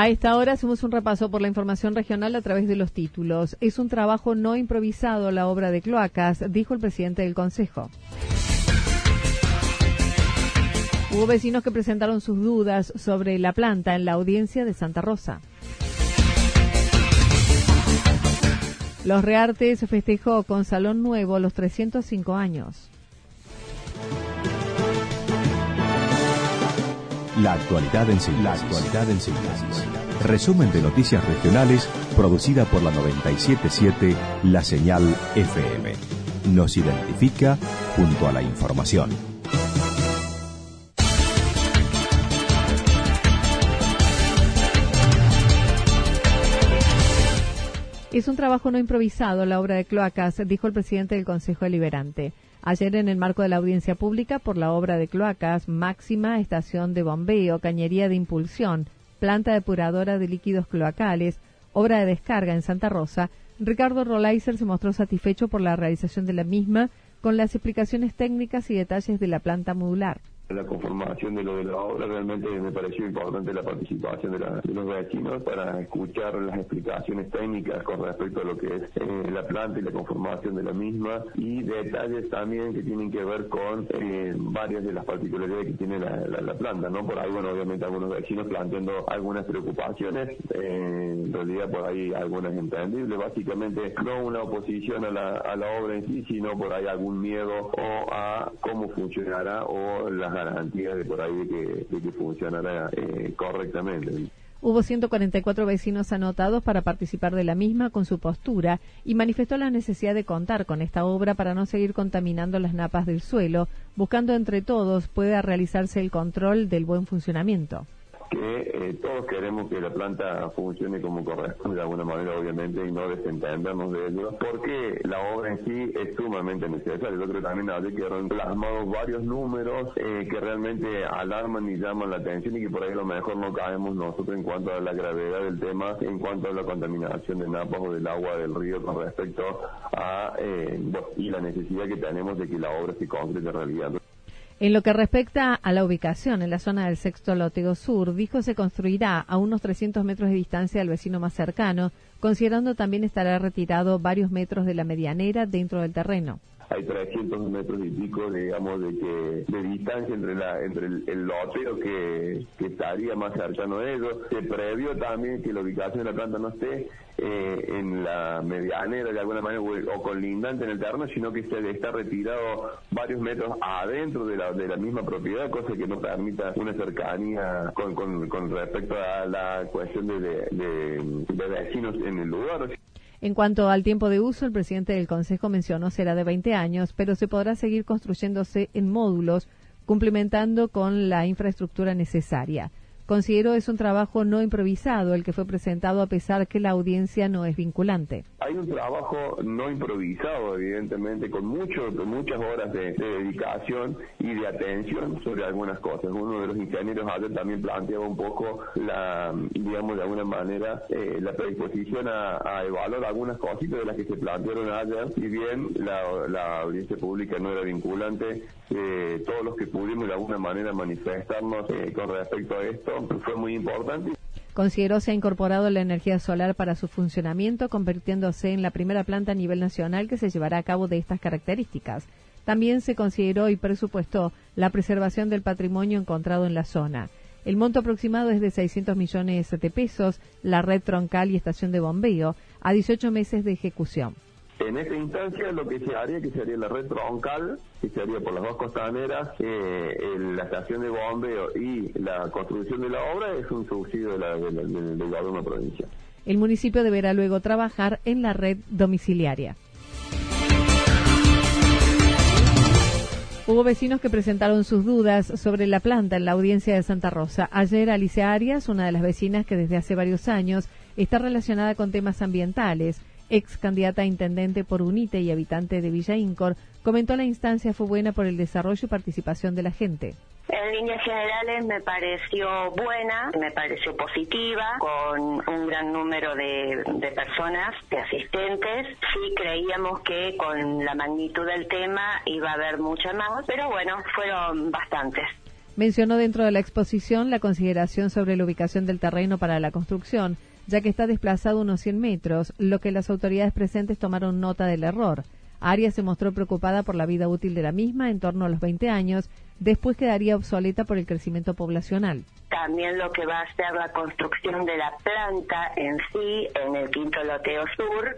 A esta hora hacemos un repaso por la información regional a través de los títulos. Es un trabajo no improvisado la obra de cloacas, dijo el presidente del Consejo. Hubo vecinos que presentaron sus dudas sobre la planta en la audiencia de Santa Rosa. Los Reartes festejó con Salón Nuevo los 305 años. La actualidad en síntesis. La actualidad en síntesis. Resumen de noticias regionales producida por la 977 La Señal FM. Nos identifica junto a la información. Es un trabajo no improvisado la obra de cloacas, dijo el presidente del Consejo Deliberante. Ayer, en el marco de la audiencia pública por la obra de cloacas, máxima estación de bombeo, cañería de impulsión, planta depuradora de líquidos cloacales, obra de descarga en Santa Rosa, Ricardo Rolaiser se mostró satisfecho por la realización de la misma con las explicaciones técnicas y detalles de la planta modular la conformación de lo de la obra, realmente me pareció importante la participación de, los vecinos para escuchar las explicaciones técnicas con respecto a lo que es eh, la planta y la conformación de la misma y detalles también que tienen que ver con eh, varias de las particularidades que tiene la, planta, ¿no? Por ahí, bueno, obviamente algunos vecinos planteando algunas preocupaciones, eh, en realidad por ahí algunas entendibles, básicamente no una oposición a la, a la obra en sí, sino por ahí algún miedo o a cómo funcionará o las garantía de por ahí de que, funcionara eh, correctamente. Hubo 144 vecinos anotados para participar de la misma con su postura y manifestó la necesidad de contar con esta obra para no seguir contaminando las napas del suelo, buscando entre todos pueda realizarse el control del buen funcionamiento que eh, todos queremos que la planta funcione como corresponde de alguna manera, obviamente, y no desentendernos de ello, porque la obra en sí es sumamente necesaria. Yo creo que también habría que plasmados varios números eh, que realmente alarman y llaman la atención y que por ahí lo mejor no caemos nosotros en cuanto a la gravedad del tema, en cuanto a la contaminación de napas o del agua del río con respecto a eh, y la necesidad que tenemos de que la obra se concrete en realidad. En lo que respecta a la ubicación en la zona del sexto lótego sur, dijo se construirá a unos 300 metros de distancia del vecino más cercano, considerando también estará retirado varios metros de la medianera dentro del terreno hay 300 metros y pico, digamos, de que de distancia entre la entre el, el loteo que, que, estaría más cercano a ellos. Se previó también que la ubicación de la planta no esté eh, en la medianera de alguna manera o, colindante en el terreno, sino que se está retirado varios metros adentro de la, de la misma propiedad, cosa que no permita una cercanía con, con, con respecto a la cuestión de, de, de vecinos en el lugar. En cuanto al tiempo de uso, el presidente del Consejo mencionó será de 20 años, pero se podrá seguir construyéndose en módulos, complementando con la infraestructura necesaria. Considero es un trabajo no improvisado el que fue presentado a pesar que la audiencia no es vinculante. Hay un trabajo no improvisado, evidentemente, con mucho, muchas horas de, dedicación y de atención sobre algunas cosas. Uno de los ingenieros ayer también planteaba un poco la, digamos, de alguna manera, eh, la predisposición a, evaluar algunas cositas de las que se plantearon ayer. Si bien la, audiencia pública no era vinculante, eh, todos los que pudimos de alguna manera manifestarnos eh, con respecto a esto fue muy importante. Consideró se ha incorporado la energía solar para su funcionamiento, convirtiéndose en la primera planta a nivel nacional que se llevará a cabo de estas características. También se consideró y presupuestó la preservación del patrimonio encontrado en la zona. El monto aproximado es de 600 millones de pesos, la red troncal y estación de bombeo, a 18 meses de ejecución. En esta instancia lo que se haría, que sería la red troncal, que se haría por las dos costaneras, eh, la estación de bombeo y la construcción de la obra es un subsidio de la, del gobierno provincial. El municipio deberá luego trabajar en la red domiciliaria. Hubo vecinos que presentaron sus dudas sobre la planta en la audiencia de Santa Rosa. Ayer Alicia Arias, una de las vecinas que desde hace varios años está relacionada con temas ambientales, ex candidata a intendente por UNITE y habitante de Villa Incor, comentó la instancia fue buena por el desarrollo y participación de la gente. En líneas generales me pareció buena, me pareció positiva, con un gran número de, de, personas, de asistentes. Sí creíamos que con la magnitud del tema iba a haber mucha más, pero bueno, fueron bastantes. Mencionó dentro de la exposición la consideración sobre la ubicación del terreno para la construcción, ya que está desplazado unos 100 metros, lo que las autoridades presentes tomaron nota del error. Arias se mostró preocupada por la vida útil de la misma en torno a los 20 años, después quedaría obsoleta por el crecimiento poblacional también lo que va a ser la construcción de la planta en sí en el quinto loteo sur,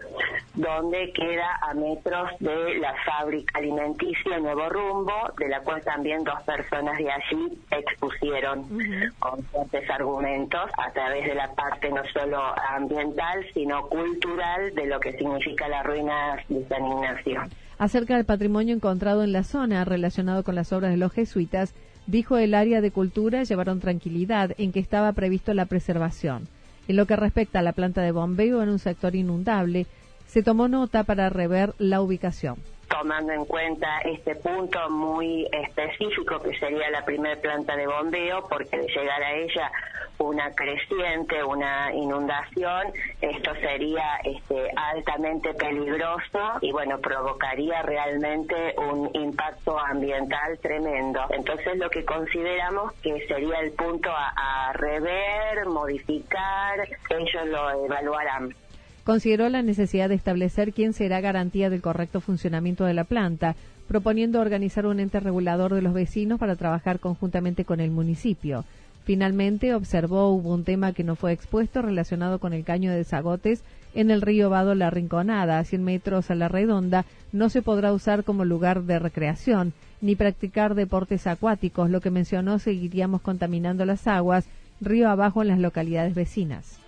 donde queda a metros de la fábrica alimenticia Nuevo Rumbo, de la cual también dos personas de allí expusieron con fuertes argumentos a través de la parte no solo ambiental, sino cultural de lo que significa la ruina de San Ignacio. Acerca del patrimonio encontrado en la zona relacionado con las obras de los jesuitas, Dijo el área de cultura llevaron tranquilidad en que estaba previsto la preservación. En lo que respecta a la planta de bombeo en un sector inundable, se tomó nota para rever la ubicación tomando en cuenta este punto muy específico que sería la primera planta de bombeo, porque de llegar a ella una creciente, una inundación, esto sería este, altamente peligroso y bueno, provocaría realmente un impacto ambiental tremendo. Entonces lo que consideramos que sería el punto a rever, modificar, ellos lo evaluarán consideró la necesidad de establecer quién será garantía del correcto funcionamiento de la planta, proponiendo organizar un ente regulador de los vecinos para trabajar conjuntamente con el municipio. Finalmente, observó hubo un tema que no fue expuesto relacionado con el caño de desagotes en el río Vado La Rinconada, a 100 metros a la redonda, no se podrá usar como lugar de recreación ni practicar deportes acuáticos, lo que mencionó seguiríamos contaminando las aguas río abajo en las localidades vecinas.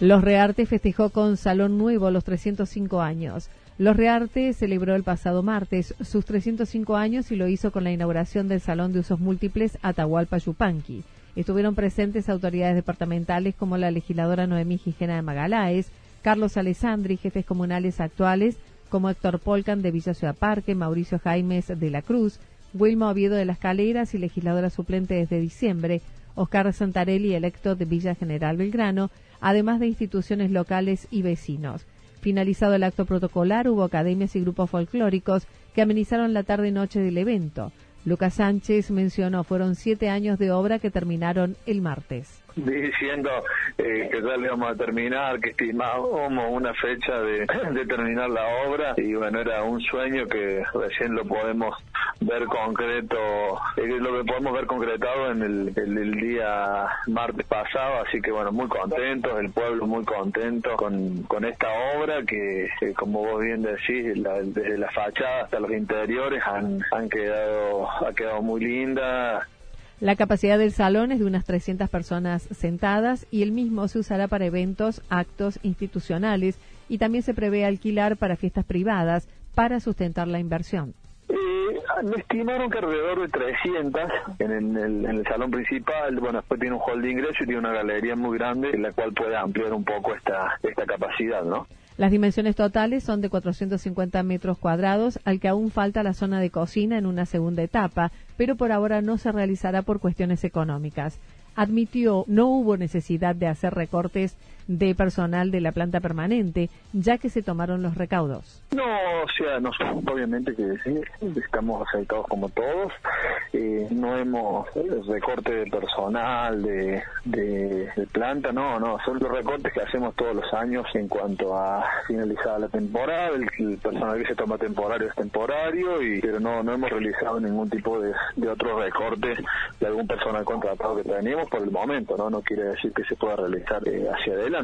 Los Rearte festejó con Salón Nuevo los 305 años. Los Rearte celebró el pasado martes sus 305 años y lo hizo con la inauguración del Salón de Usos Múltiples Atahualpa Yupanqui. Estuvieron presentes autoridades departamentales como la legisladora Noemí Gijena de Magaláes, Carlos Alessandri, jefes comunales actuales como Héctor Polcan de Villa Ciudad Parque, Mauricio Jaimes de la Cruz, Wilma Oviedo de las Caleras y legisladora suplente desde diciembre, Oscar Santarelli, electo de Villa General Belgrano, además de instituciones locales y vecinos. Finalizado el acto protocolar, hubo academias y grupos folclóricos que amenizaron la tarde y noche del evento. Lucas Sánchez mencionó fueron siete años de obra que terminaron el martes diciendo eh, que ya le vamos a terminar, que estimábamos una fecha de, terminar la obra. Y bueno, era un sueño que recién lo podemos ver concreto, eh, lo que podemos ver concretado en el, día martes pasado, así que bueno, muy contentos, el pueblo muy contento con, con esta obra que, como vos bien decís, desde la fachada hasta los interiores han, han quedado, ha quedado muy linda, la capacidad del salón es de unas 300 personas sentadas y el mismo se usará para eventos, actos institucionales y también se prevé alquilar para fiestas privadas para sustentar la inversión. Eh, me estimaron que alrededor de 300 en el, en el, salón principal. Bueno, después tiene un hall de ingreso y tiene una galería muy grande en la cual puede ampliar un poco esta, esta capacidad, ¿no? Las dimensiones totales son de 450 metros cuadrados, al que aún falta la zona de cocina en una segunda etapa, pero por ahora no se realizará por cuestiones económicas. Admitió no hubo necesidad de hacer recortes de personal de la planta permanente, ya que se tomaron los recaudos. No, o sea, nosotros obviamente que estamos aceitados como todos, eh, no hemos recorte de personal, de, de, planta, no, no, son los recortes que hacemos todos los años en cuanto a finalizar la temporada, el, personal que se toma temporario es temporario, y pero no, no hemos realizado ningún tipo de, de otro recorte de algún personal contratado que tenemos por el momento, ¿no? No quiere decir que se pueda realizar eh, hacia adelante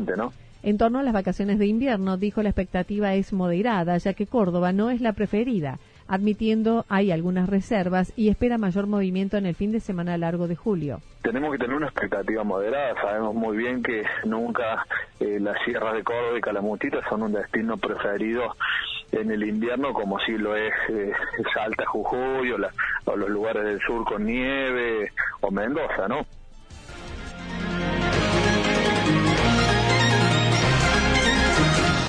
en torno a las vacaciones de invierno, dijo la expectativa es moderada, ya que Córdoba no es la preferida, admitiendo hay algunas reservas y espera mayor movimiento en el fin de semana largo de julio. Tenemos que tener una expectativa moderada, sabemos muy bien que nunca eh, las sierras de Córdoba y Calamutita son un destino preferido en el invierno como si lo es eh, Salta, Jujuy o, o los lugares del sur con nieve o Mendoza, ¿no?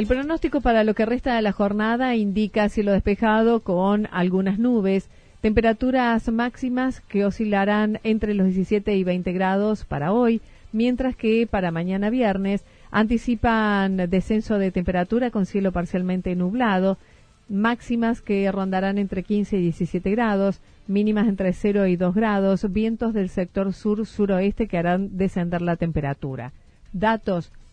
El pronóstico para lo que resta de la jornada indica cielo despejado con algunas nubes, temperaturas máximas que oscilarán entre los 17 y 20 grados para hoy, mientras que para mañana viernes anticipan descenso de temperatura con cielo parcialmente nublado, máximas que rondarán entre 15 y 17 grados, mínimas entre 0 y 2 grados, vientos del sector sur-suroeste que harán descender la temperatura. Datos